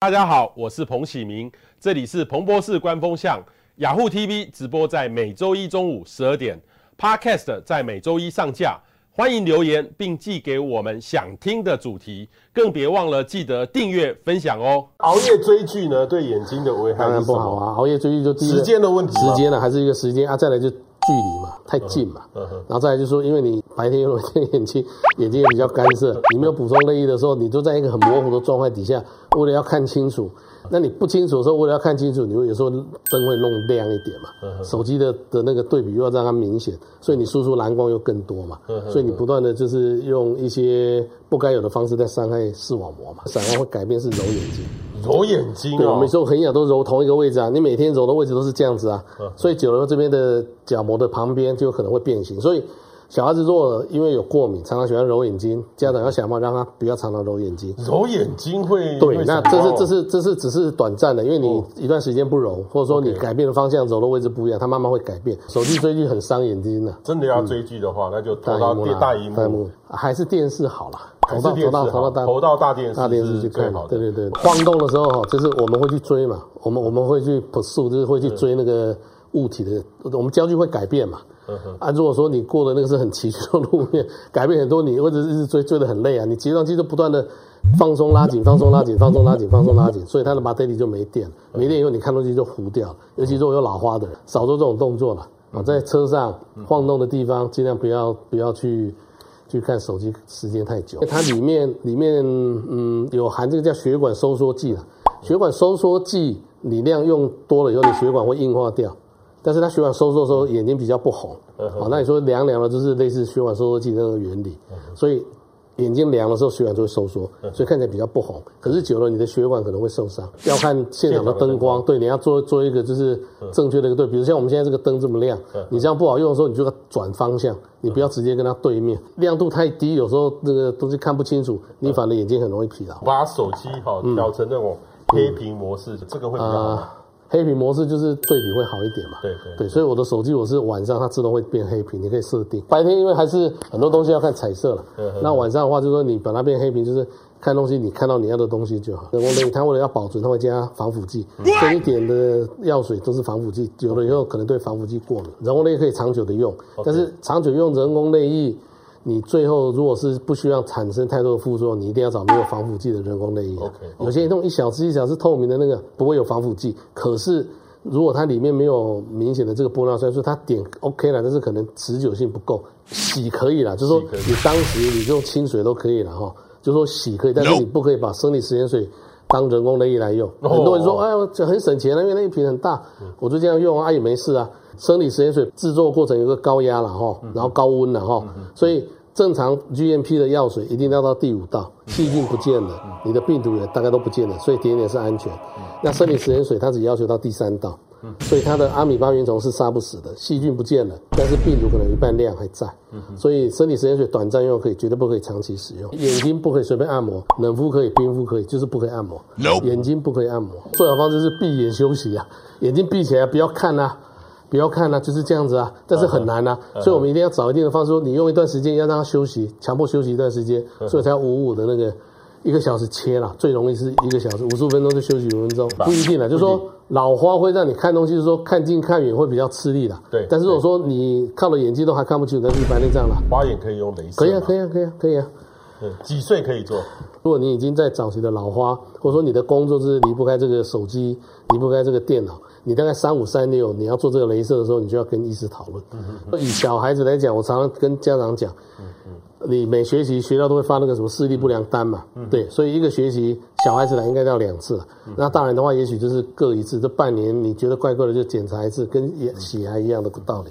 大家好，我是彭启明，这里是彭博士官方向雅虎 TV 直播，在每周一中午十二点，Podcast 在每周一上架。欢迎留言并寄给我们想听的主题，更别忘了记得订阅分享哦。熬夜追剧呢，对眼睛的危害当然不好啊。熬夜追剧就第一时间的问题，时间呢还是一个时间啊，再来就距离嘛，太近嘛。嗯嗯、然后再来就是说，因为你白天用了眼睛，眼睛也比较干涩，你没有补充泪液的时候，你就在一个很模糊的状态底下，为了要看清楚。那你不清楚的时候，为了要看清楚，你会有时候灯会弄亮一点嘛？嗯、手机的的那个对比又要让它明显，所以你输出蓝光又更多嘛？嗯、所以你不断的就是用一些不该有的方式在伤害视网膜嘛？闪光会改变是揉眼睛，揉眼睛、哦。对，我们说很痒都揉同一个位置啊，你每天揉的位置都是这样子啊，嗯、所以久了这边的角膜的旁边就有可能会变形，所以。小孩子如果因为有过敏，常常喜欢揉眼睛，家长要想办法让他不要常常揉眼睛。揉眼睛会对，那这是这是这是只是短暂的，因为你一段时间不揉，或者说你改变的方向，揉的位置不一样，它慢慢会改变。手机追剧很伤眼睛的。真的要追剧的话，那就拖到大荧幕，大荧幕还是电视好了，投到投到投到大投到大电视大电视去看。对对对，晃动的时候哈，就是我们会去追嘛，我们我们会去 pursue，就是会去追那个物体的，我们焦距会改变嘛。啊，如果说你过的那个是很崎岖的路面，改变很多，你或者是追追的很累啊，你睫状肌就不断的放松拉紧，放松拉紧，放松拉紧，放松拉紧，所以它的马达里就没电，没电以后你看东西就糊掉，尤其如果有老花的人，少做这种动作了啊，在车上晃动的地方尽量不要不要去去看手机时间太久，它里面里面嗯有含这个叫血管收缩剂了，血管收缩剂你量用多了以后，你血管会硬化掉。但是它血管收缩的时候，眼睛比较不红，好，那你说凉凉的，就是类似血管收缩剂那个原理，所以眼睛凉的时候，血管就会收缩，所以看起来比较不红。可是久了，你的血管可能会受伤，要看现场的灯光。对，你要做做一个就是正确的一个对，比如像我们现在这个灯这么亮，你这样不好用的时候，你就要转方向，你不要直接跟它对面。亮度太低，有时候这个东西看不清楚，你反而眼睛很容易疲劳。把手机哈调成那种黑屏模式，这个会比较好。黑屏模式就是对比会好一点嘛？对对对，所以我的手机我是晚上它自动会变黑屏，你可以设定。白天因为还是很多东西要看彩色了，那晚上的话就是说你把它变黑屏，就是看东西你看到你要的东西就好。人工泪液它为了要保存，它会加防腐剂，这一点的药水都是防腐剂，有了以后可能对防腐剂过敏。人工泪液可以长久的用，但是长久用人工泪液。你最后如果是不需要产生太多的副作用，你一定要找没有防腐剂的人工内衣。Okay. 有些那种一小支一小支透明的那个不会有防腐剂，可是如果它里面没有明显的这个玻尿酸，说它点 OK 了，但是可能持久性不够。洗可以了，就是说你当时你用清水都可以了哈，就是说洗可以，但是你不可以把生理食盐水当人工内衣来用。很多人说哎呦这很省钱啊，因为那一瓶很大，我就这样用啊也没事啊。生理食盐水制作过程有个高压了哈，然后高温了哈，所以。正常 GMP 的药水一定要到第五道，细菌不见了，你的病毒也大概都不见了，所以点点是安全。那生理食盐水它只要求到第三道，所以它的阿米巴原虫是杀不死的，细菌不见了，但是病毒可能一半量还在。所以生理食盐水短暂用可以，绝对不可以长期使用。眼睛不可以随便按摩，冷敷可以，冰敷可以，就是不可以按摩。眼睛不可以按摩，最好方式是闭眼休息啊，眼睛闭起来不要看啊。不要看了、啊，就是这样子啊，但是很难啊，嗯、所以我们一定要找一定的方式，说你用一段时间要让它休息，强迫休息一段时间，所以才要五五的那个一个小时切了，最容易是一个小时五十五分钟就休息五分钟，不一定了，就是说老花会让你看东西，就是说看近看远会比较吃力的，对。但是如果说你靠了眼睛都还看不清楚，那就白内障了。花眼可以用雷射？可以啊，可以啊，可以啊，可以啊。嗯，几岁可以做？如果你已经在早期的老花，或者说你的工作是离不开这个手机，离不开这个电脑。你大概三五三六，你要做这个镭射的时候，你就要跟医师讨论。嗯嗯、以小孩子来讲，我常常跟家长讲，嗯嗯、你每学期学校都会发那个什么视力不良单嘛，嗯、对，所以一个学期小孩子来应该要两次，嗯、那大人的话也许就是各一次。这半年你觉得怪怪的就检查一次，跟洗牙一样的道理。